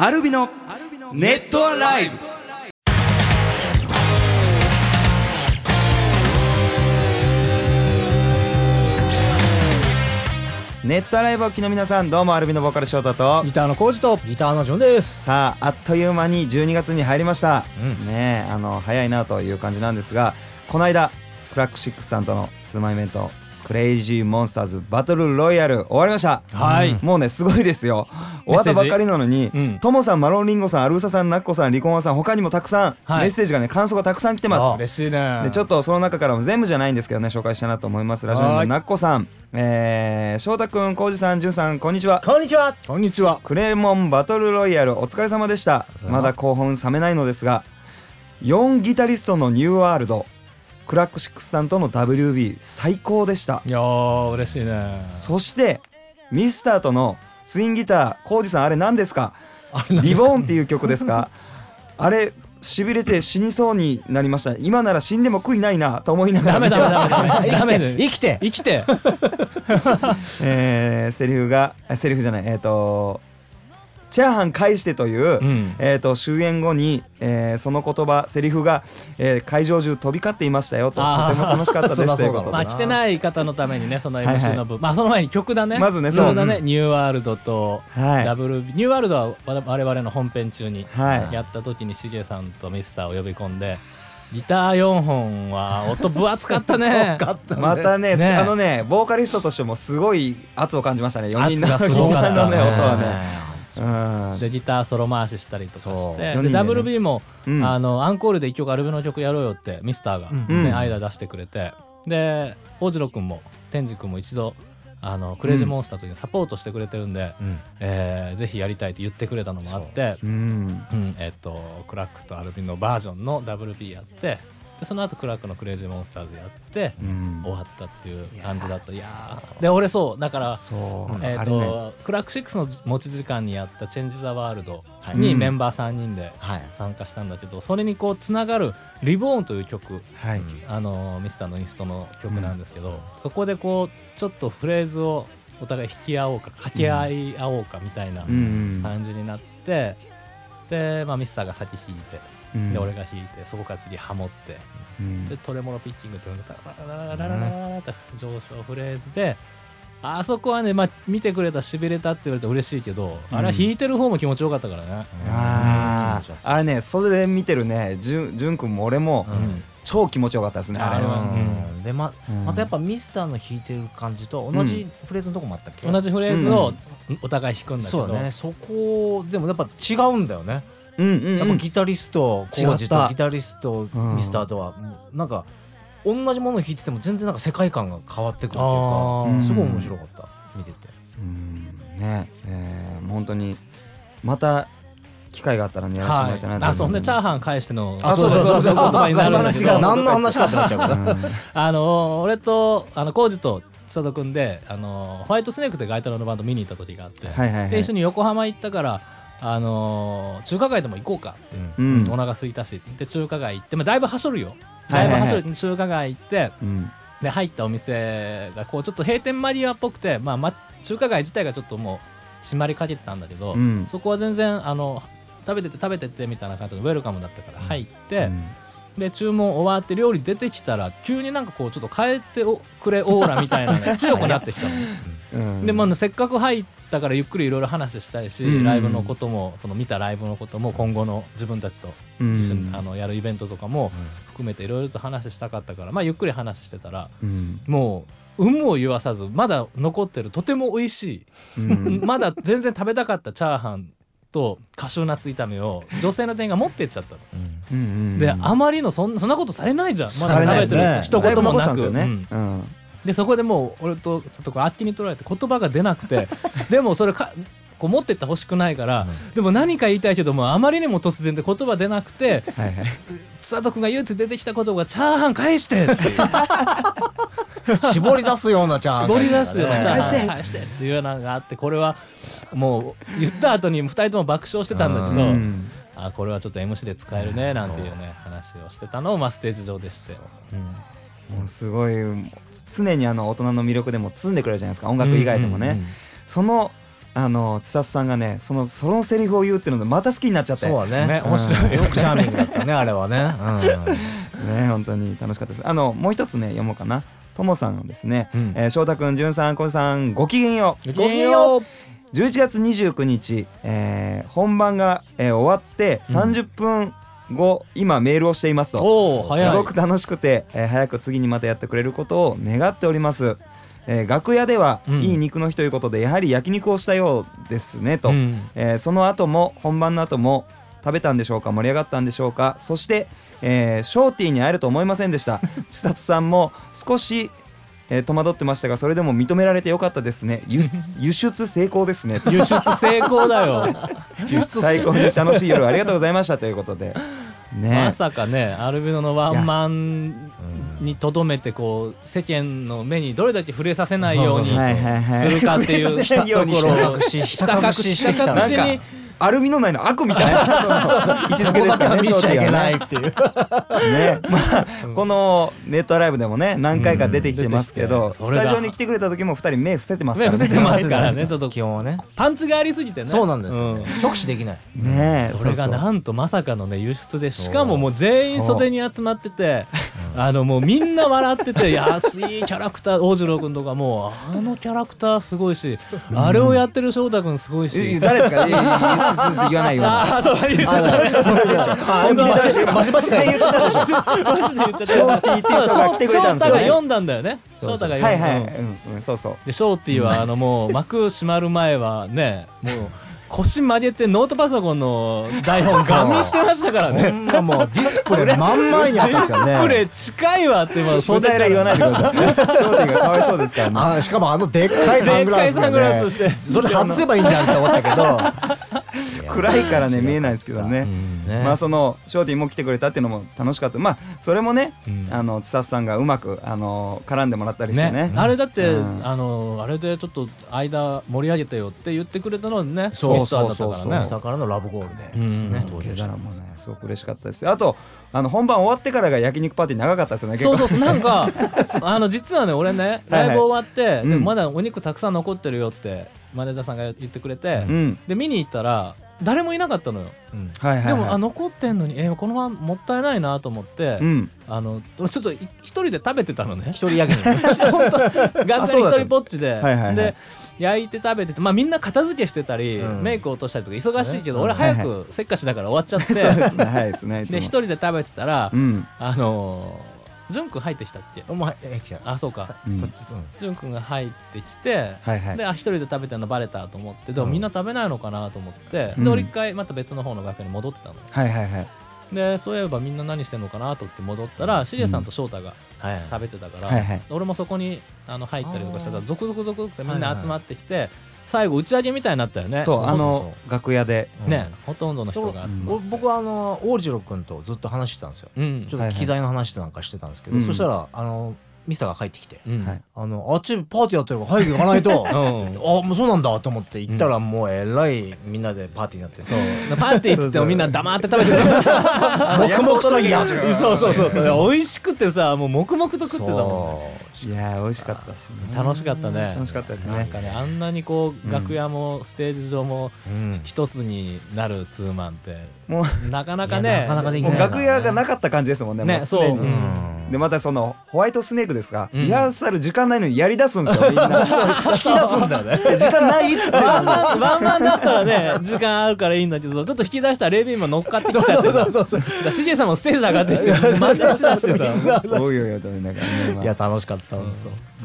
アルビのネットアライブ。ネットアライブをお聞きの皆さんどうもアルビのボーカルショートと。ギターのコージと。ギターのジョンです。さああっという間に12月に入りました、うん。ねえあの早いなという感じなんですがこの間クラックシックスさんとのツーマンイベントクレイジーモンスターズバトルロイヤル終わりました。はい。もうねすごいですよ。終わったばっかりなのにうん。ともさんマロンリンゴさんアルーサさんナッコさんリコンワさん他にもたくさん、はい。メッセージがね感想がたくさん来てます。嬉しいね。でちょっとその中からも全部じゃないんですけどね紹介したいなと思います。ラジオネームはい。ナッコさん。えー、翔太くん浩二さんじゅんさんこんにちは。こんにちは。こんにちは。クレモンバトルロイヤルお疲れ様でしたまだ興奮冷めないのですが4ギタリストのニューワールドクラックシックスさんとの WB 最高でした。いやー嬉しいね。そしてミスターとのツインギター浩二さんあれ何ですか？リボーンっていう曲ですか？あれしびれて死にそうになりました。今なら死んでも悔いないなと思いながら。ダメダメダメダメ。ダメ。生きて。生きて。えーセリフがあセリフじゃない。えっ、とチャーハン返してという、うん。えー、と終演後に、えーその言葉セリフが、えー会場中飛び交っていましたよととても楽しかったですといまあ来てない方のためにねそのはいはい。MC の部まあその前に曲だね。まずねそう。曲だね。うニューワールドとはい。ダブルニューワールドは我我々の本編中にはい。やった時にしげさんとミスターを呼び込んでギター4本は音分厚かったね。ねまたね。ね。あのねボーカリストとしてもすごい圧を感じましたね。4人の圧ギターのね音はねでギターソロ回ししたりとかして。ね。で WB もうん。あのアンコールで一曲アルビの曲やろうよってミスターが、うん。間出してくれて。で大次郎君も天智君も一度あのクレイジーモンスターというサポートしてくれてるんで、うん。えーぜひやりたいって言ってくれたのもあってうん。うん。えっとクラックとアルビのバージョンの WB やってでその後クラックのクレイジーモンスターズやってうん。終わったっていう感じだった。いやー。で俺そうだからそう。えーあれね。とクラック6の持ち時間にやった「チェンジ・ザ・ワールド」うんにメンバー3人ではい。参加したんだけどそれにこうつながる「リボーン」という曲。はい。あのミスターのインストの曲なんですけど、そこでこうちょっとフレーズをお互い弾き合おうか掛け合い合おうかみたいなうん。感じになって、で、まあ、ミスターが先弾いて、うんで俺が引いてそこから次ハモって、でトレモロピッチングってラララララララって上昇フレーズであそこはね、まあ、見てくれたしびれたって言われて嬉しいけど、あれは弾いてる方も気持ちよかったからね、ああれねそれで見てるねじゅん君も俺も、超気持ちよかったですねあれは、うんでま,、またやっぱミスターの弾いてる感じと同じフレーズのとこもあったっけ、同じフレーズをお互い弾くんだけど、そうねそこでもやっぱ違うんだよねうんうんうん。やっぱギタリストコージとギタリストうん。ミスターとはなんか同じものを弾いてても全然なんか世界観が変わってくるっていうあかー。すごい面白かった。見てて。うん。ね。えーもう本当にまた機会があったらねやらせてもらいたいなとあ思い。ますそんでチャーハン返してのあそうそうそう。そう言葉になるんだけど何の話かってなっちゃうあの俺とあのコージと千里君であのホワイトスネークってガイタロのバンド見に行った時があって、はいはいはいで一緒に横浜行ったからあの中華街でも行こうかって、うん。お腹空いたしで中華街行って、まあ、だいぶはしょるよ。だいぶはしょる。中華街行ってうん。で入ったお店がこうちょっと閉店間際っぽくて、まあ、ま中華街自体がちょっともう閉まりかけてたんだけど、うん。そこは全然あの食べてて食べててみたいな感じのウェルカムだったから入って、で注文終わって料理出てきたら急になんかこうちょっと変えておくれオーラみたいなのが強くなってきたの。うん。でまあ、せっかく入ったからゆっくりいろいろ話したいし、うん。ライブのこともその見たライブのことも今後の自分たちとうん。一緒に、あのやるイベントとかも含めていろいろと話したかったから、まあ、ゆっくり話してたらうん。もう有無を言わさずまだ残ってるとても美味しい、うん。まだ全然食べたかったチャーハンとカシューナッツ炒めを女性の店員が持ってっちゃったの。うん。うんであまりのそんそんなことされないじゃん。まだ食べてる一言もなく、でそこでもう俺とちょっとこうあっちに取られて言葉が出なくて でもそれかこう持ってってほしくないから、でも何か言いたいけどもあまりにも突然で言葉出なくてはいはい。佐藤君が唯一出てきたことが「チャーハン返して!」って 絞り出すようなチャーハン。絞り出すよ「チャー返して。ハン返して!」っていうのがあってこれはもう言った後に2人とも爆笑してたんだけうど、ん。あこれはちょっと MC で使えるねなんていうね話をしてたのをまあステージ上でして。うんもうすごい常にあの大人の魅力でも包んでくれるじゃないですか。音楽以外でもね、うんうんうん。そのあの千里さんがねそのそのセリフを言うっていうのでまた好きになっちゃって。そうだね。ね面白いよ。くチャーミングだったね あれはね。ね本当に楽しかったです。あのもう一つね読もうかな。ともさんのですね、うん。えー翔太くんじゅんさんこじさんごきげんよう。うんごきげんよう。11月29日、えー本番が、えー終わって30分後、今メールをしていますと。すごく楽しくて、えー早く次にまたやってくれることを願っております、えー楽屋では、うん。いい肉の日ということでやはり焼肉をしたようですねと、うん。えーその後も本番の後も食べたんでしょうか盛り上がったんでしょうか。そして、えーショーティーに会えると思いませんでした。千里さんも少し、えー戸惑ってましたがそれでも認められてよかったですね。輸 輸出成功ですね。輸出成功だよ。最高に楽しい夜ありがとうございましたということで。ね。まさかねアルビノのワンマンにとどめてこう世間の目にどれだけ触れさせないようにするかっていうひた隠ししてきた。隠しにアルミの内の悪みたいな 位置づけですからね見しちゃいけないっていう。ね、まあ、このネットライブでもね何回か出てきてますけど、うんスタジオに来てくれた時も二人目伏せてますからね。目伏せてますからねちょっと基本はね。パンチがありすぎてね。そうなんですようね直視できない。ねえそれがなんとまさかのね輸出で。しかももう全員袖に集まっててあのもうみんな笑ってて 安いキャラクター大次郎君とかもうあのキャラクターすごいしあれをやってる翔太君すごいいしや誰ですか？いやいやいや言わない言わ。ないああそう言っちゃった。それで本気で出してバチバチだよ。マジで言っちゃった。ショーティーっていう人が来てくれた。んですよ翔太が読んだんだよね。翔太が読んだ。はいはい、うんそうそう。でショーティーはあのもう幕閉まる前はねもう腰曲げてノートパソコンの台本ガン見してましたからほねんまもうディスプレイ真ん前にあったんですからこれね近いわってもうそれ言わないでくださいショーティーがかわいそうですからね あしかもあのでっかいサングラスでっかいサングラスして。それ外せばいいんじゃんって思ったけど 暗いからね見えないですけどね、ね。まあそのショーティーも来てくれたっていうのも楽しかった。まあそれもね、うん。あの千里さんがうまくあの絡んでもらったりしてね。ね、あれだって、うん。あのあれでちょっと間盛り上げてよって言ってくれたのにねそうミスターだったそうそうからね下からのラブゴールで。うん。ねだからもうねすごく嬉しかったです。あとあの本番終わってからが焼肉パーティー長かったですよねそうそうそう。なんか あの実はね俺ねはいはい。ライブ終わって、うん。でもまだお肉たくさん残ってるよってマネージャーさんが言ってくれて、うん。で見に行ったら誰もいなかったのよ、でもあ残ってんのにえーこのままもったいないなと思って、うん。あの俺ちょっとい一人で食べてたのね。一人焼肉。楽屋に一人ぼっちで、はいはいはい。で焼いて食べてて、まあ、みんな片付けしてたり、うん。メイク落としたりとか忙しいけど、ね俺早はいくせっかちだから終わっちゃって、一人で食べてたら、うん。あのー、ジュン君入ってきたっけ？お前え違うあそうか。うん。君が入ってきて、はいはい。であ一人で食べてるのバレたと思ってでもうん。みんな食べないのかなと思って、うん。で俺一回また別の方の楽屋に戻ってたの。はいはいはい。でそういえばみんな何してんのかなと思って戻ったらしげさんと翔太がはい食べてたから、はいはい。俺もそこにあの入ったりとかしてた。ら続々続々ってみんな集まってきて、最後打ち上げみたいになったよね。そうあの楽屋で。ね、ほとんどの人が集まっお僕はあの大次郎君とずっと話してたんですよ。ちょっと機材の話なんかしてたんですけど、うん。そしたらあのミスターが帰ってきて、うん。はい。あのあっちパーティーやってるから早く行かないと。うん。あもうそうなんだと思って行ったらもうえらいみんなでパーティーになってそう。パーティーっつってもみんな黙って食べてる。黙々とやるそうそうそうそう。美味しくてさもう黙々と食ってたもんそいやー美味しかったしね。楽しかったね。楽しかったですね。なんかねあんなにこう楽屋もステージ上もううん。一つになるツーマンってもうなかなかね。なかなかできもな。いう楽屋がなかった感じですもんねねそう。うんでまたそのホワイトスネークですか、うん。リハーサル時間ないのにやりだすんですよみんな。引き出すんだよね。時間ないっつってワンマンワンマンだったらね時間あるからいいんだけどちょっと引き出したらレビンも乗っかってきちゃってさそうそうそうだからしげさんもステージ上がってきて真似しだしてさおいおいおいね、まあ。いや楽しかった本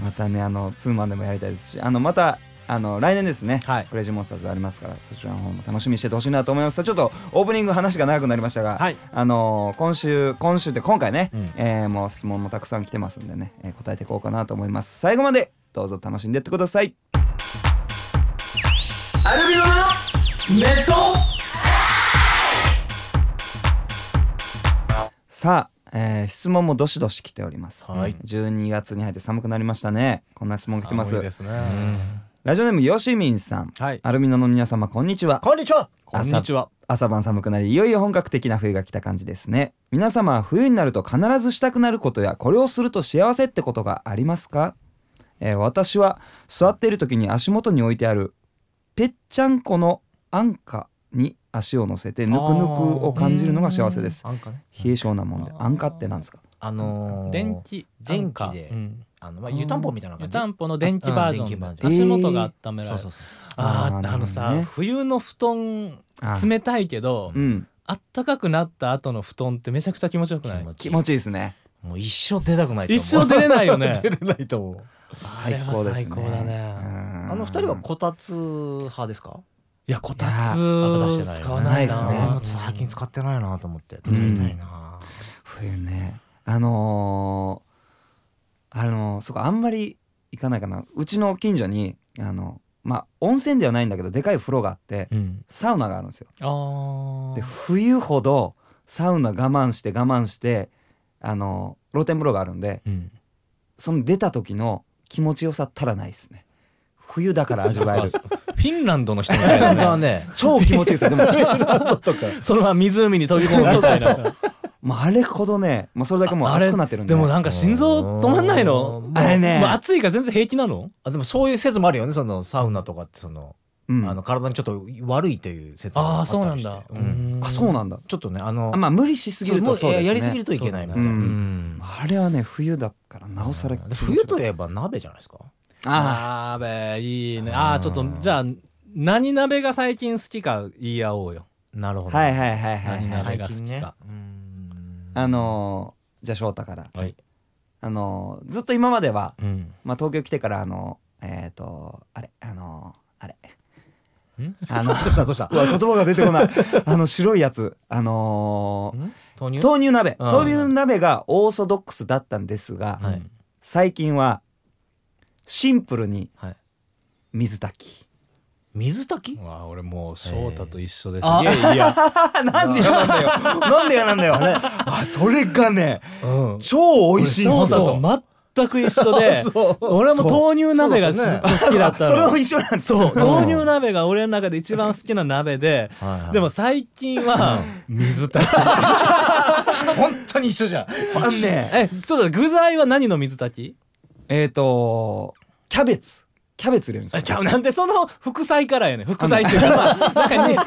またねあのツーマンでもやりたいですしあのまたあの来年ですね、はい。クレイジーモンスターズありますからそちらの方も楽しみにしててほしいなと思います。ちょっとオープニング話が長くなりましたが、はい。あの今週今週って今回ね、うん。えーもう質問もたくさん来てますんでね、えー答えていこうかなと思います。最後までどうぞ楽しんでってください。アルビノのネット。さあ、えー質問もどしどし来ております、はい。12月に入って寒くなりましたね。こんな質問来てます。寒いですねラジオネームよしみんさん、はい。アルミノの皆様こんにちは。こんにちは。こんにちは。朝晩寒くなりいよいよ本格的な冬が来た感じですね。皆様は冬になると必ずしたくなることやこれをすると幸せってことがありますか、えー私は座っている時に足元に置いてあるぺっちゃんこの安価に足を乗せてぬくぬくを感じるのが幸せです。ね。冷え性なもんで。安価ってなんですか？あのー電気電気で。うんあのまあ湯たんぽみたいな感じ？湯たんぽの電気バージョン足元が温められる。そうそうそう。あーあーあのさ、冬の布団冷たいけど、うん。あったかくなった後の布団ってめちゃくちゃ気持ちよくない？気持ちいい。ですね。もう一生出たくないと思う。一生出れないよね。出れないと思う。最高ですね。あれは最高だね。うん。あの二人はこたつ派ですか？いやこたつ使わないな。ないですね。最近使ってないなと思って。使いたいな。冬ね。あのーあのーそこあんまり行かないかな。うちの近所にあのまあ温泉ではないんだけどでかい風呂があってうん。サウナがあるんですよ。で冬ほどサウナ我慢して我慢してあの露天風呂があるんでうん。その出た時の気持ちよさったらないですね。冬だから味わえる。フィンランドの人みたいだ 本当はねね超気持ちいいですよ。でもそのまま湖に飛び込むみたいなもうあれほどねもうそれだけもうあれ熱くなってるんで。でもなんか心臓止まんないの？うん。あれね。もう暑いから全然平気なの？あでもそういう説もあるよねそのサウナとかってそのうん。あの体にちょっと悪いという説ああったりして。そうなんだ。うん。あそうなんだ。ちょっとねあのあまあ無理しすぎるとそうね。やりすぎるといけないみたいな。そう。ん。あれはね冬だからなおさらで冬といえば鍋じゃないですか。あ鍋いいね。ああちょっとじゃあ何鍋が最近好きか言い合おうよ。なるほどはいはいはいはい。何はい鍋が好きか。ね。うんあのーじゃあ翔太から。はい。あのーずっと今まではうん。まあ東京来てからあのえっとあれあのーあれ。ん？あの どうした？どうした？うわ言葉が出てこない。あの白いやつ。あのー豆乳？豆乳鍋。うん。豆乳鍋がオーソドックスだったんですがはい。最近はシンプルにはい。水炊き水炊き？うわ俺もう翔太と一緒です。あ。げえ いや。なんでや？なんだよなんでやなんだよ。あそれがねうん。超美味しいんですよ。全く一緒で俺も豆乳鍋がずっと好きだったの。それも一緒なんですそう。よ豆乳鍋が俺の中で一番好きな鍋ではいはい。でも最近は水炊き。本当に一緒じゃん。あのねえ。ちょっと具材は何の水炊き？えっとキャベツキャベツ入れるんですよ。えちゃうなんでその副菜からやねん。副菜っていうかまあなんかね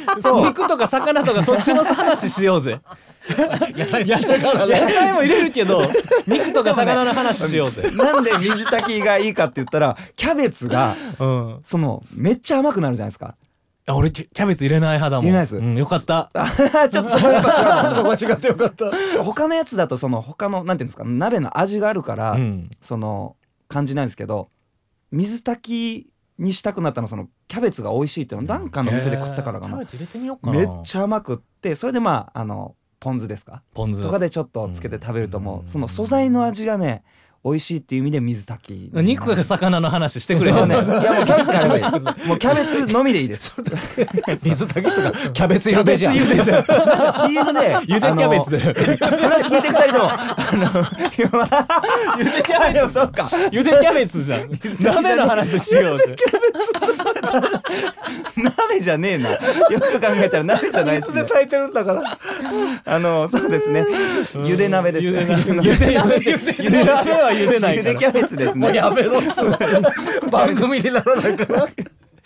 肉とか魚とかそっちの話しようぜ。野菜。野菜も入れるけど 肉とか魚の話しようぜ。なんで水炊きがいいかって言ったらキャベツがうん。そのめっちゃ甘くなるじゃないですか。あ俺キャベツ入れない派だもん。入れないです。うん、よかった。ちょっとそこはやっぱ違うそこは違ってよかった。な他のやつだとその他のなんていうんですか鍋の味があるから、うん。その感じないんですけど水炊きにしたくなったのはそのキャベツが美味しいっていうのをなんかの店で食ったからかな、キャベツ入れてみようかな。めっちゃ甘くってそれでまああのポン酢ですか？ポン酢。とかでちょっとつけて食べるともうん。うその素材の味がね美味しいっていう意味で水炊き。肉か魚の話してくれよね。いやもうキャベツがあればいい もうキャベツのみでいいです。水炊きとかキャベツ茹でじゃん。CM でゆで。キャベツで話聞いてくれるとあのゆでキャベいやそうか。ツゆでキャベツじゃん。鍋の話しようぜ鍋じゃねえな。よく考えたら鍋じゃないですね。炊いてるんだから。あのそうですね。ゆで鍋ですゆで鍋。ゆで鍋。ゆで鍋はゆでないから。ゆでキャベツですもうねやめろっつう番組にならないから。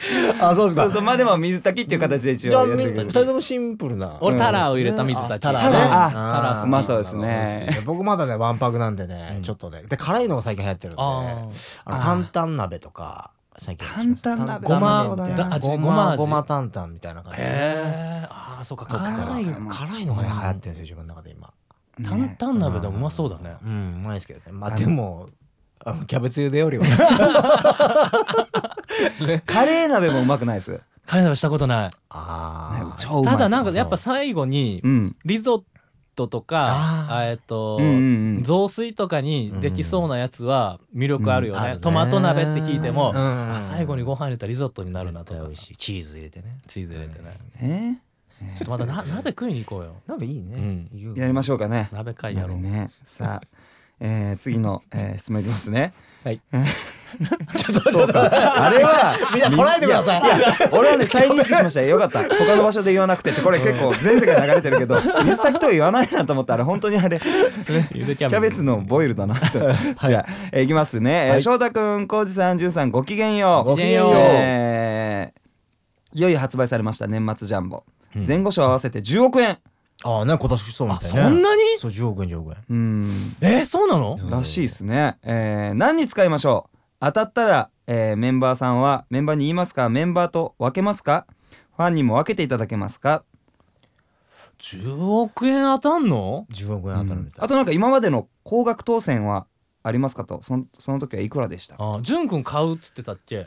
あそうですか。そうそう。まあでも水炊きっていう形で一じゃあ応やってる二人ともシンプルな。俺タラを入れた水炊きタラね。タラああそうですね。僕まだねわんぱくなんでね、うん。ちょっとね。で辛いのが最近流行ってるんで。ああの担々鍋とか最近担々鍋ごまごごまごま担々みたいな感じ。へえああそうか辛い辛い辛いのがね流行ってるんですよ自分の中で今。担々鍋でもうまそうだね。うん。うまいですけどね。まあでもあのキャベツ茹でよりは。カレー鍋もうまくないです。カレー鍋したことない。あー。超うまいですただなんかやっぱ最後にうん。リゾットとかえっとうんうんうん。雑炊とかにできそうなやつは魅力あるようん。あるね。ねトマト鍋って聞いても最後にご飯入れたらリゾットになるなとかチーズ入れてね。チーズ入れてね。ねちょっとまたな鍋食いに行こうよ。鍋いいね、言うやりましょうかね。鍋会やろう。鍋ね。さあ、えー、次の、えー、質問いきますね。はいあれはみんな来ないでください。いやいや俺はね再認識しましたよかった。他の場所で言わなくてってこれ結構全世界流れてるけど水炊きとは言わないなと思ったら本当にあれキキャベツのボイルだなと。じゃあ、えーいきますね。翔太くん、浩二さん、じゅんさん、ごきげんよう。ごきげんよう。えーいよいよ発売されました年末ジャンボ、うん。前後賞合わせて10億円ああね今年そうみあたいね。そんなに？そう10億円10億円。うん。えそうなの？らしいですね、えー何に使いましょう？当たったら、えーメンバーさんはメンバーに言いますかメンバーと分けますか？ファンにも分けていただけますか、10億円当たんの？10億円当たるみたい。あとなんか今までの高額当選はありますかと？そのその時はいくらでした？あ潤くん買うっつってたっけ？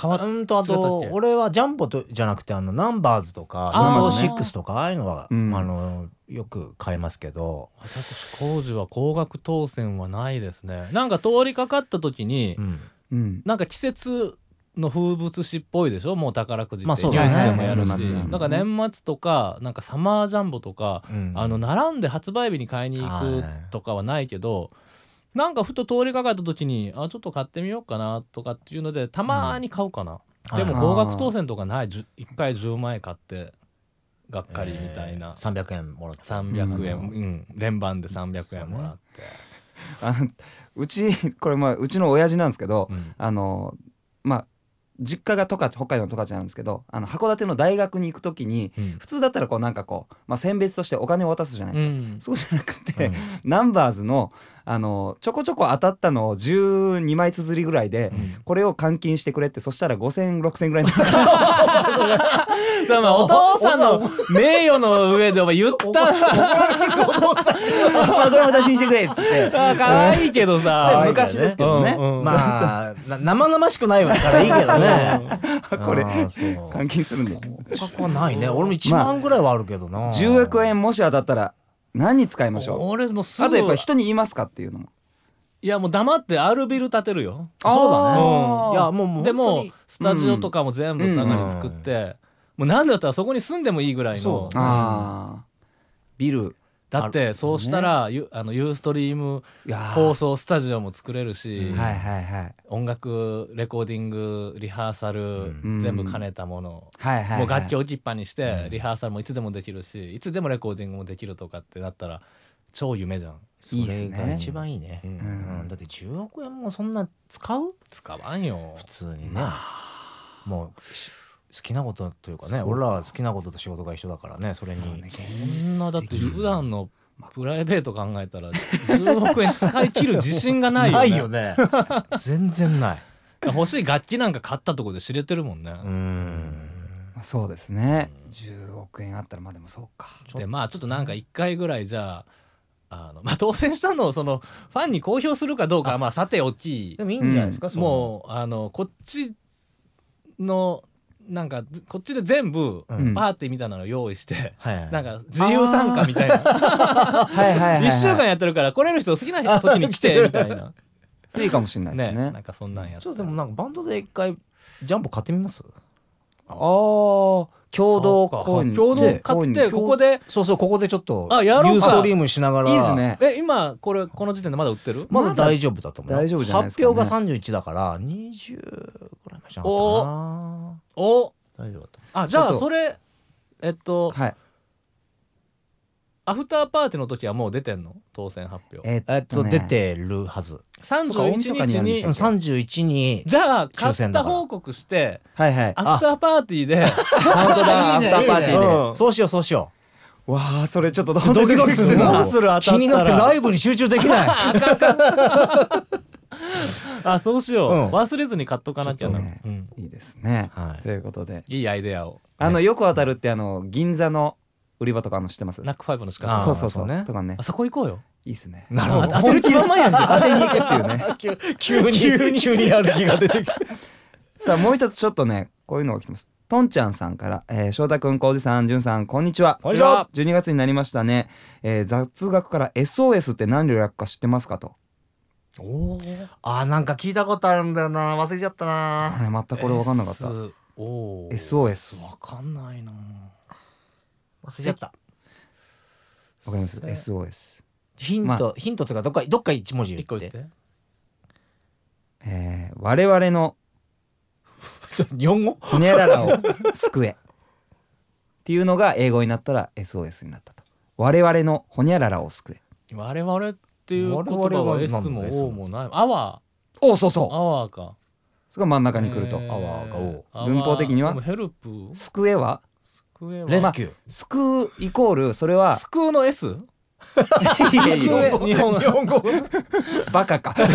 買わうんとあと俺はジャンボとじゃなくてあのナンバーズとかあー。ロト6とかああいうのは、うん。あのよく買いますけど、私工事は高額当選はないですね。なんか通りかかった時に、うん。うんなんか季節の風物詩っぽいでしょ？もう宝くじってまあそうニュだねースでもやるし、年末ジャンボなんか年末とかなんかサマージャンボとか、うん。あの並んで発売日に買いに行くとかはないけど、なんかふと通りかかった時にあちょっと買ってみようかなとかっていうのでたまに買うかな、でもはい。高額当選とかない1回10万円買ってがっかりみたいな、300円もらって。300円、ううん。連番で300円もらって、あのうちこれまあうちの親父なんですけど、うん。あのまあ実家が十勝北海道の十勝なんですけどあの函館の大学に行く時にうん。普通だったらこうなんかこう、まあ、選別としてお金を渡すじゃないですか、うん。そうじゃなくて、うん。ナンバーズのあのちょこちょこ当たったのを12枚綴りぐらいで、うん。これを換金してくれってそしたら50006000ぐらいになる さあまあお父さんの名誉の上でお前言ったら。これ私にしてくれっつって。あ可愛いけどさ。昔ですけどね、うんうん。まあな生々しくないからいいけどね。これ換金するんで価格はないね。俺も1万ぐらいはあるけどな、10億円もし当たったら何に使いましょう?俺もすぐ。あとやっぱ人に言いますかっていうのも。いやもう黙ってアルビル建てるよ。そうだね。いやもうもうでもスタジオとかも全部中に作って、もうなんだったらそこに住んでもいいぐらいの。ビル。だってそうしたらユあのユーストリーム放送スタジオも作れるし、はいはいはい。音楽レコーディングリハーサル、ん。全部兼ねたもの、はいはいはい。もう楽器置きっぱにして、リハーサルもいつでもできるしいつでもレコーディングもできるとかってなったら超夢じゃん、そいいっすね。一番いいね。うん。うん。だって10億円もそんな使う？使わんよ。普通にね。もうし好きなことというかね俺らは好きなことと仕事が一緒だからねそれに。そんなだって普段のプライベート考えたら10億円使い切る自信がないよね。ないよね。全然ない。欲しい楽器なんか買ったところで知れてるもんね、うん。まあそうですね。10億円あったらまあでもそうか。でまあちょっとなんか1回ぐらいじゃああの、まあ、当選したのをそのファンに公表するかどうかはまあさておき。でもいいんじゃないですか、その。もうあのこっちのなんかこっちで全部パうん。ーティーみたいなの用意して、はいはい。なんか自由参加みたいな。はいはいはい、はい、1週間やってるから来れる人好きな時に来てみたいな。いいかもしれないですね。ねなんかそんなんやっちょっとでもなんかバンドで一回ジャンボ買ってみます？ああ共同購入共同買ってここで？そうそうここでちょっとあやろうか。ユーストリームしながら。いいですね。え今これこの時点でまだ売ってる？まだ大丈夫だと思うよ。大丈夫じゃないですかね。発表が31だから20ぐらいまでじゃなかったかなお大丈夫だとあじゃあそれえっとはい。アフターパーティーの時はもう出てんの？当選発表。えっえっとね出てるはず31そうか大晦日に。やるんで日に。したっけ31にじゃあ買った報告してはいはい。アフターパーティーで。カウントダウンアフターパーティーで。うん。そうしようそうしよわあそれちょっとドドキドキする気にな。ってライブに集中できない。あそうしよう、うん。忘れずに買っとかなきゃな、いいですね、はい。ということで。いいアイデアを。あのよく当たるってあの銀座の売り場とかあるの知ってます？ナックファイブの仕あ方そうそうそう。そうね。とかね。あそこ行こうよ。いいっすね。なるほど。当てる気満々やん。け当てに行くっていうね。急に急に。やる気が出てきた さあもう一つちょっとねこういうのが来てます。とんちゃんさんから、えー、翔太くん、こうじさん、じゅんさん、こんにちは。こんにちは。12月になりましたね。えー、雑学から SOS って何略か知ってますかと。おあーなんか聞いたことあるんだよな。忘れちゃったあなれ全くこれ分かんなかった。おー SOS わかんないな忘れちゃった。わかります ?SOS。ヒント、まヒントとかどっかどっか一文字言って。一個言って。えー、我々の ちょ日本語？ほにゃららを救え。っていうのが英語になったら SOS になったと。我々のほにゃららを救え。我々っていう言葉我々はは S なんだも S O もない。アワおそうそーアワーか。それが真ん中に来ると、えー。アワーがおアワー。文法的にはヘルプ。スクエは机は。レスキュー。スクイコールそれはスクの S? いやいや日本語。日本語？バカか。いや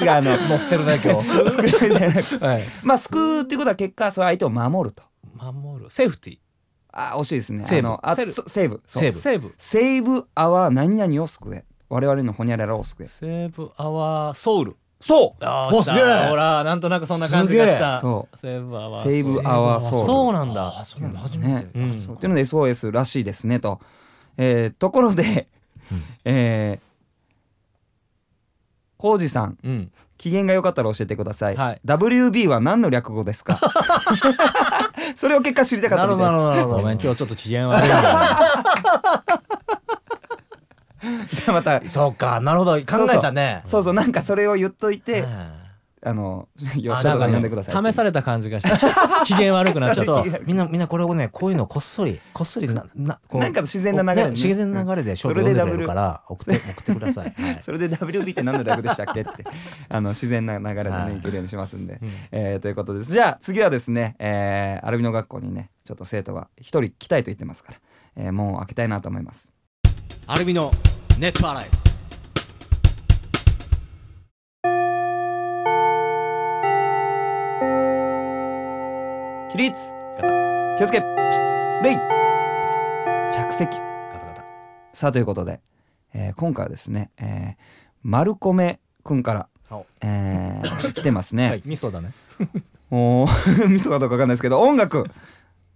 違うあの乗ってるね今日。スクじゃなくい。まあ救うっていうことは結果それ相手を守ると。守る。セーフティあ惜しいですね。セーブ。あのあセルそセーブ。セーブ。セーブ。 Save our 何々を救え。我々のホニャララを救え。セーブ our soul そう。あー来た。おすげえ。ほらなんとなくそんな感じがした。そ Save our save アワーソウルそうなんだ。あそうなんだ。初めね。てうん。そう。っていうので SOS らしいですねと、えーところで、うん。えー浩二さん。うん。機嫌が良かったら教えてください、はい。WB は何の略語ですか？それを結果知りたかったなるほどなるほどごめん今日ちょっと機嫌悪い じゃあまた。そうかなるほど。考えたね。そうそう。なんかそれを言っといて、うん。あのよあしゃとさん呼んでください。試された感じがした 機嫌悪くなっちゃった。みんなみんなこれをねこういうのこっそりこっそりなななんか自然な流れでね。ね自然な流れでショートそれで読んるから送って送ってください。はい。それで WB って何の略でしたっけってあの自然な流れではい。ねいけるようにしますんで、うん。えーということです。じゃあ次はですね、えーアルビノ学校にねちょっと生徒が一人来たいと言ってますから、えー門を開けたいなと思いますアルミのネット洗い。起立気をつけ。レイ。着席ガタガタ。さあということで、えー今回はですね、えー、丸米くんから、おえー 来てますね、はい味噌だね。もう 味噌かどうかわかんないですけど音楽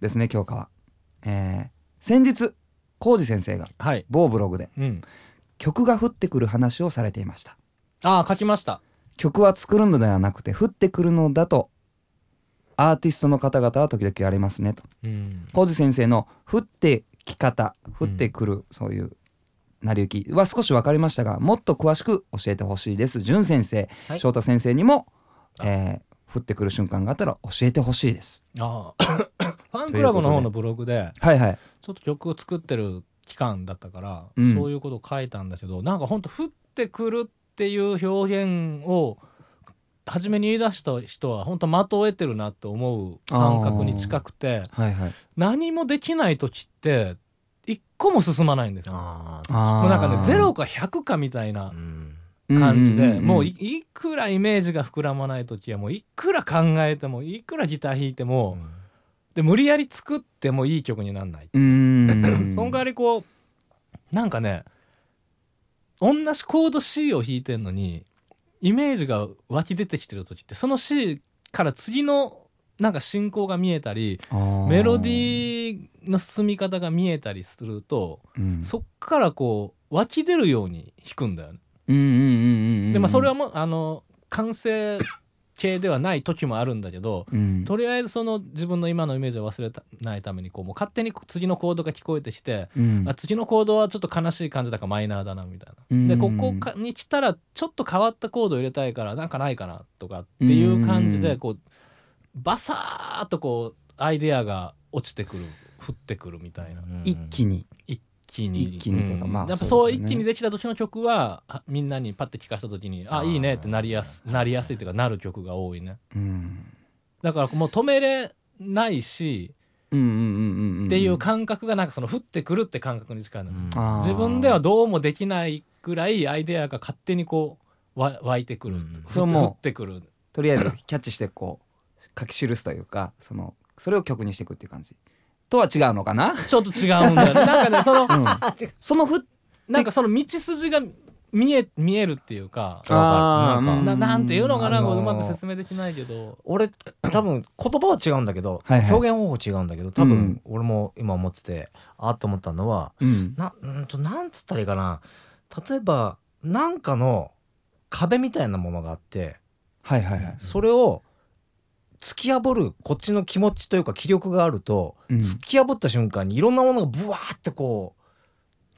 ですね教科は、えー先日浩二先生がはい。某ブログでうん。曲が降ってくる話をされていました。ああ書きました。曲は作るのではなくて降ってくるのだとアーティストの方々は時々ありますねと。うん。浩二先生の降ってき方降ってくる、そういう成り行きは少し分かりましたがもっと詳しく教えてほしいです。淳先生、はい。翔太先生にも、えー降ってくる瞬間があったら教えてほしいです。ああ。ファンクラブの方のブログではいはい。ちょっと曲を作ってる期間だったから、うん。そういうことを書いたんだけどなんかほんと降ってくるっていう表現を初めに言い出した人は本当的を得てるなって思う感覚に近くてはいはい。何もできない時って一個も進まないんですよ。もうなんかね0か100かみたいなうん感じで、んんんもういいくらイメージが膨らまない時はもういくら考えてもいくらギター弾いても、で無理やり作ってもいい曲にならない。その代わりこうなんかね同じコード C を弾いてんのにイメージが湧き出てきてる時ってその C から次のなんか進行が見えたりメロディーの進み方が見えたりするとうん。そっからこう湧き出るように弾くんだよね。うんうんうんうんうんでまあそれはもうあの完成形ではない時もあるんだけどうん。とりあえずその自分の今のイメージを忘れたないためにこうもう勝手に次のコードが聞こえてきてうん。あ次のコードはちょっと悲しい感じだからマイナーだなみたいな。うん。でここかに来たらちょっと変わったコードを入れたいからなんかないかなとかっていう感じうん。でこうバサーっとこうアイデアが落ちてくる降ってくるみたいな。一気に。一気に。一気にというかん。まあやっぱそう一気にできた時の曲はあみんなにパッて聞かせた時にあいいねってなりやすなりやすいというかなる曲が多いね。うん。だからもう止めれないしうんうんうんうんんっていう感覚がなんかその降ってくるって感覚に近いの、あー。自分ではどうもできないぐらいアイデアが勝手にこうわ湧いてくる、うん。降ってくる。とりあえずキャッチしてこう書き記すというかそのそれを曲にしていくっていう感じとは違うのかな、ちょっと違うんだよね。なんかねそのうん、そのふなんかその道筋が見え見えるっていうかあーなんか。ななんていうのかな、あのーうまく説明できないけど。俺多分言葉は違うんだけどはいはい。表現方法違うんだけど多うん。分俺も今思っててあっと思ったのはうん。なうんとなんつったらいいかな。例えばなんかの壁みたいなものがあってはいはいはい、それを突き破るこっちの気持ちというか気力があると、うん。突き破った瞬間にいろんなものがブワーってこ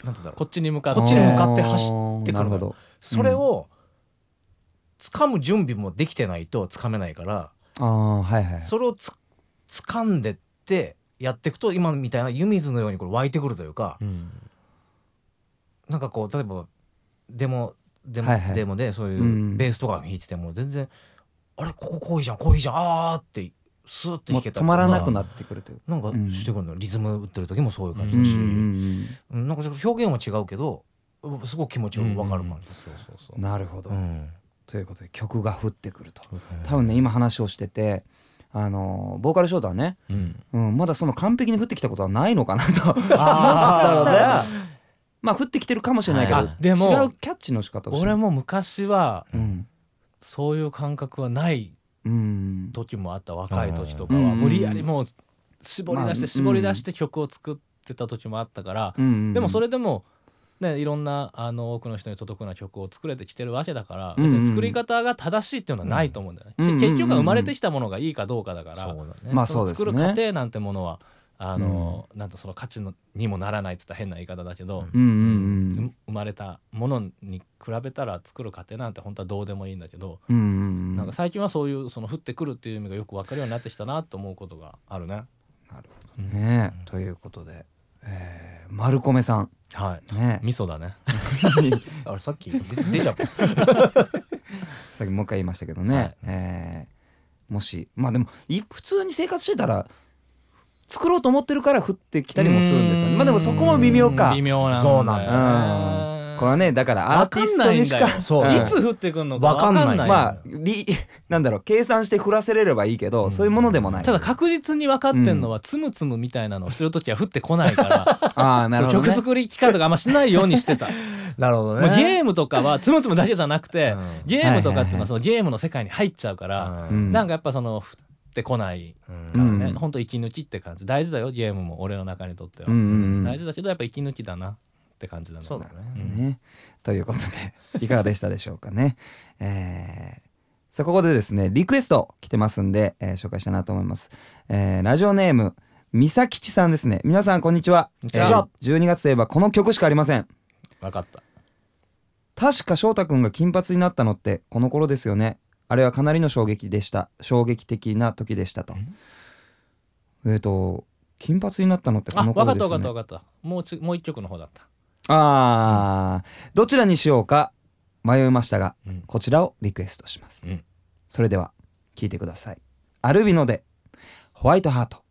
うなんてだろう。こっちに向かってこっちに向かって走ってくるなるほど。それを掴む準備もできてないと掴めないから、ああはいはい。それをつ掴んでってやっていくと今みたいな湯水のようにこれ湧いてくるというか、うん。なんかこう例えばデモデモ,、はいはい。デモでそういううん。ベースとか弾いてても全然あれこここういいじゃんこういいじゃんあーってスーって弾けた。止まらなくなってくるというなんかうん。してくるの、リズム打ってる時もそういう感うんじだし、うん。うん。なんかちょっと表現は違うけどすごく気持ちよくわかる感じ、そうそうそう。んなるほど、うん。ということで曲が降ってくると。う多分ね今話をしててあのボーカルショートはね、うん。うん、まだその完璧に降ってきたことはないのかなと。まあ降ってきてるかもしれないけど、あでも違うキャッチの仕方を俺も昔はうんそういう感覚はないうん。時もあった若い時とかは。うん。無理やりもう絞り出してまあ絞り出して曲を作ってた時もあったから。うん。でもそれでもねいろんなあの多くの人に届くような曲を作れてきてるわけだからうん。うん別に作り方が正しいっていうのはないと思うんだよね。うん。け結局は生まれてきたものがいいかどうかだから。まあ作る過程なんてものはあのなんとその価値のにもならないって言ったら変な言い方だけどうんうんう生まれたものに比べたら作る過程なんて本当はどうでもいいんだけどうんうんうん。なんか最近はそういうその降ってくるっていう意味がよく分かるようになってきたなと思うことがあるね。なるほどね。ということで、えー、丸米さん。はい。ね。味噌だね。あれさっきデデジャブ。さっきもう一回言いましたけどね、はい。えーもしまあでもい普通に生活してたら作ろうと思ってるから降ってきたりもするんですよね。まあでもそこも微妙か。微妙なんだよね。そうなんうん。これはねだからアーティストにしかわかんないつ降ってくん。のかわかんないまあり なんだろう計算して降らせれればいいけど、そういうものでもない。ただ確実に分かってんのはつむつむみたいなのをしてる時は降ってこないから。ああなるほど、ね、そう曲作り機会とかあんましないようにしてた。なるほどまあゲねームとかはつむつむだけじゃなくて、うん。ゲームとかっていうのはそのゲームの世界に入っちゃうから、うん。なんかやっぱその降ってこない。うん。からね、うんほんと息抜きって感じ。大事だよゲームも。俺の中にとっては、うんうんうん。大事だけどやっぱ息抜きだな。って感じだね。そうだね。うん。ね、ということで いかがでしたでしょうかね。えーさあここでですねリクエスト来てますんで、えー紹介したいなと思います。えーラジオネーム三崎吉さんですね。皆さんこんにちは。こんにちは。えー12月といえばこの曲しかありません。分かった。確か翔太くんが金髪になったのってこの頃ですよねあれはかなりの衝撃でした。衝撃的な時でしたと。え？っ、と金髪になったのってこあ分かの頃ですよねった分かった分かった。もうちもう一曲の方だった。あー、どちらにしようか迷いましたが、うん。こちらをリクエストします、うん。それでは聴いてください。アルビノでホワイトハート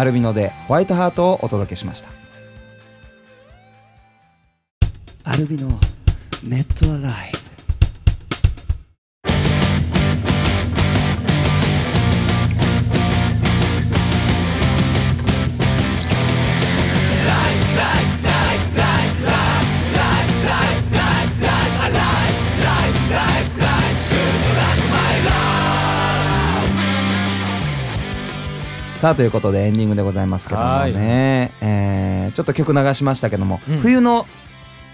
アルビノでホワイトハートをお届けしました。アルビのネットアライ。さあということでエンディングでございますけどもね、えーちょっと曲流しましたけども、うん。冬の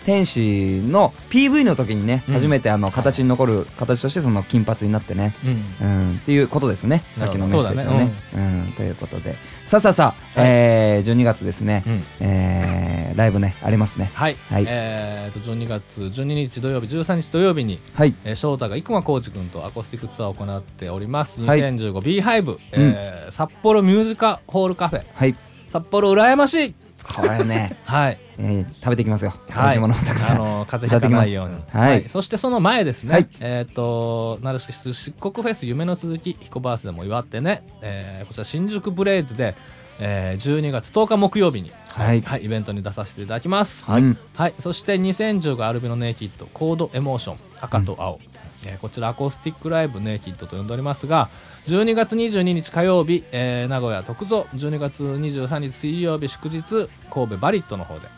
天使の PV の時にね、うん。初めてあの形に残る形としてその金髪になってね、うん。うん、っていうことですね。さっきのメッセージのね。そううん、ということで。さあさあさあ、えー12月ですね、うん。えーライブねありますね。はい、はい。えー、と12月12日土曜日13日土曜日に、はい。えー、翔太が生駒浩二君とアコースティックツアーを行っております。はい。2015B5、えー札幌ミュージカホールカフェ。はい。札幌羨ましいこれね、はい。えー食べていきますよ。美味はい、しいものもたくさん、あの風邪ひかないように。いただきます。はい。そしてその前ですね、はい。えっ、とナルシス漆黒フェス夢の続きヒコバースでも祝ってね、えーこちら新宿ブレイズで、えー12月10日木曜日に、はい。はい、イベントに出させていただきます、はい。はい、そして2010がアルビノネイキッドコードエモーション赤と青、えーこちらアコースティックライブネイキッドと呼んでおりますが12月22日火曜日、えー名古屋徳造。12月23日水曜日祝日神戸バリットの方で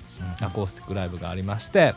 アコースティックライブがありまして、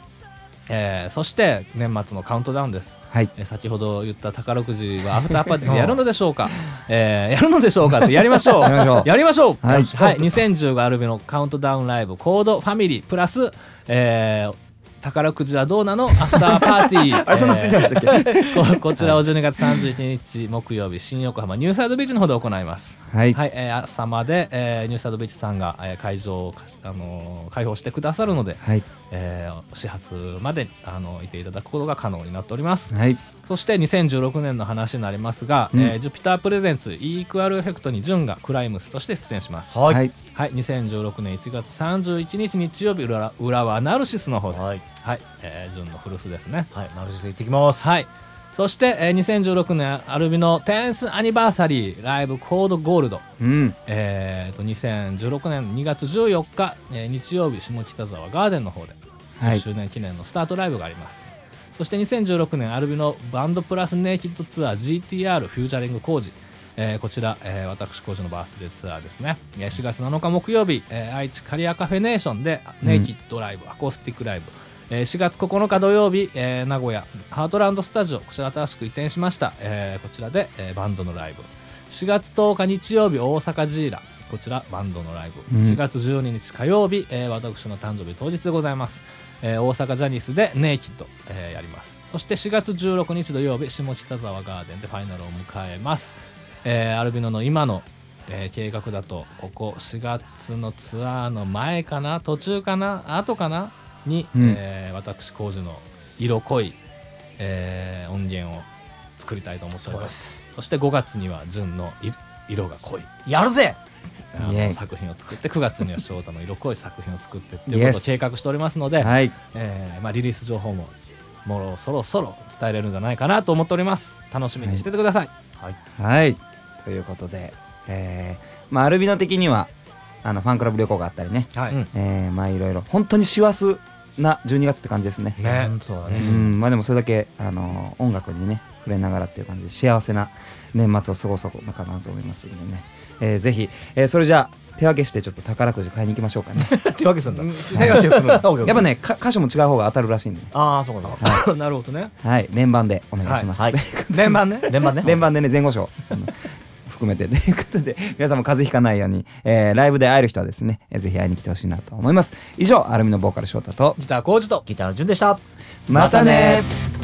えーそして年末のカウントダウンです、はい。えー先ほど言った宝くじはアフターパーティーで やるのでしょうか、えーやるのでしょうかってやりましょう。やりましょう。やりましょう。はい。2010がアルビのカウントダウンライブコードファミリープラス、えー宝くじはどうなの？アフターパーティー。あれそんなついてましたっけ、えーここちらを12月31日木曜日新横浜ニューサイドビーチの方で行います。はい、はい、えー朝まで、えーニューサイドビーチさんが、えー会場を、あのー開放してくださるので、はい。えー始発まであのいていただくことが可能になっております。はいそして2016年の話になりますが、うん。えージュピタープレゼンツ E イクアルエフェクトにジュンがクライムスとして出演します。はい。はい。はい、2016年1月31日日曜日裏裏はナルシスの方で、はい。はい。えー、ジュンの古巣ですね。はい。ナルシス行ってきます。はい、そして、えー、2016年アルビのテンスアニバーサリーライブコードゴールド、うん。えー、と2016年2月14日、えー日曜日下北沢ガーデンの方で。10はい。周年記念のスタートライブがあります、そして2016年アルビのバンドプラスネイキッドツアー GTR フューチャリング工事。えーこちら、えー私工事のバースデーツアーですね、えー4月7日木曜日、えー愛知カリアカフェネーションでネイキッドライブ、アコースティックライブ、えー4月9日土曜日、えー名古屋ハートランドスタジオこちら新しく移転しました、えーこちらで、えーバンドのライブ。4月10日日曜日大阪ジーラ。こちらバンドのライブ、うん。4月12日火曜日、えー私の誕生日当日でございます、えー大阪ジャニスでネイキッド、えーやります。そして4月16日土曜日下北沢ガーデンでファイナルを迎えます、えーアルビノの今の、えー計画だとここ4月のツアーの前かな途中かな後かなに、うん。えー私工事の色濃い、えー音源を作りたいと思っております。そして5月には純のい色が濃い。やるぜあの作品を作って9月には翔太の色濃い作品を作ってっていうことを計画しておりますので、はい。えーまあ、リリース情報ももうそろそろ伝えれるんじゃないかなと思っております。楽しみにしててください、はい。ということでえーまあアルビノ的にはあのファンクラブ旅行があったりね。はい。うん。えーまあいろいろ。本当に師走な12月って感じですね。ね。うんそうだね。うん。まあでもそれだけあの音楽にね触れながらっていう感じで幸せな年末を過ごそうのかなと思いますんでね、えーぜひ、えーそれじゃあ手分けしてちょっと宝くじ買いに行きましょうかね。手分けするんだ。手分けする やっぱねか箇所も違う方が当たるらしいんでね。ああそうかそうか。なるほどね。はい。連番でお願いします、はい。連番ね。連番ね。連番でね前後賞。含めて。ということで皆さんも風邪ひかないように、えーライブで会える人はですね、えーぜひ会いに来てほしいなと思います。以上アルミのボーカル翔太とギター工事とギターの順でした。またね「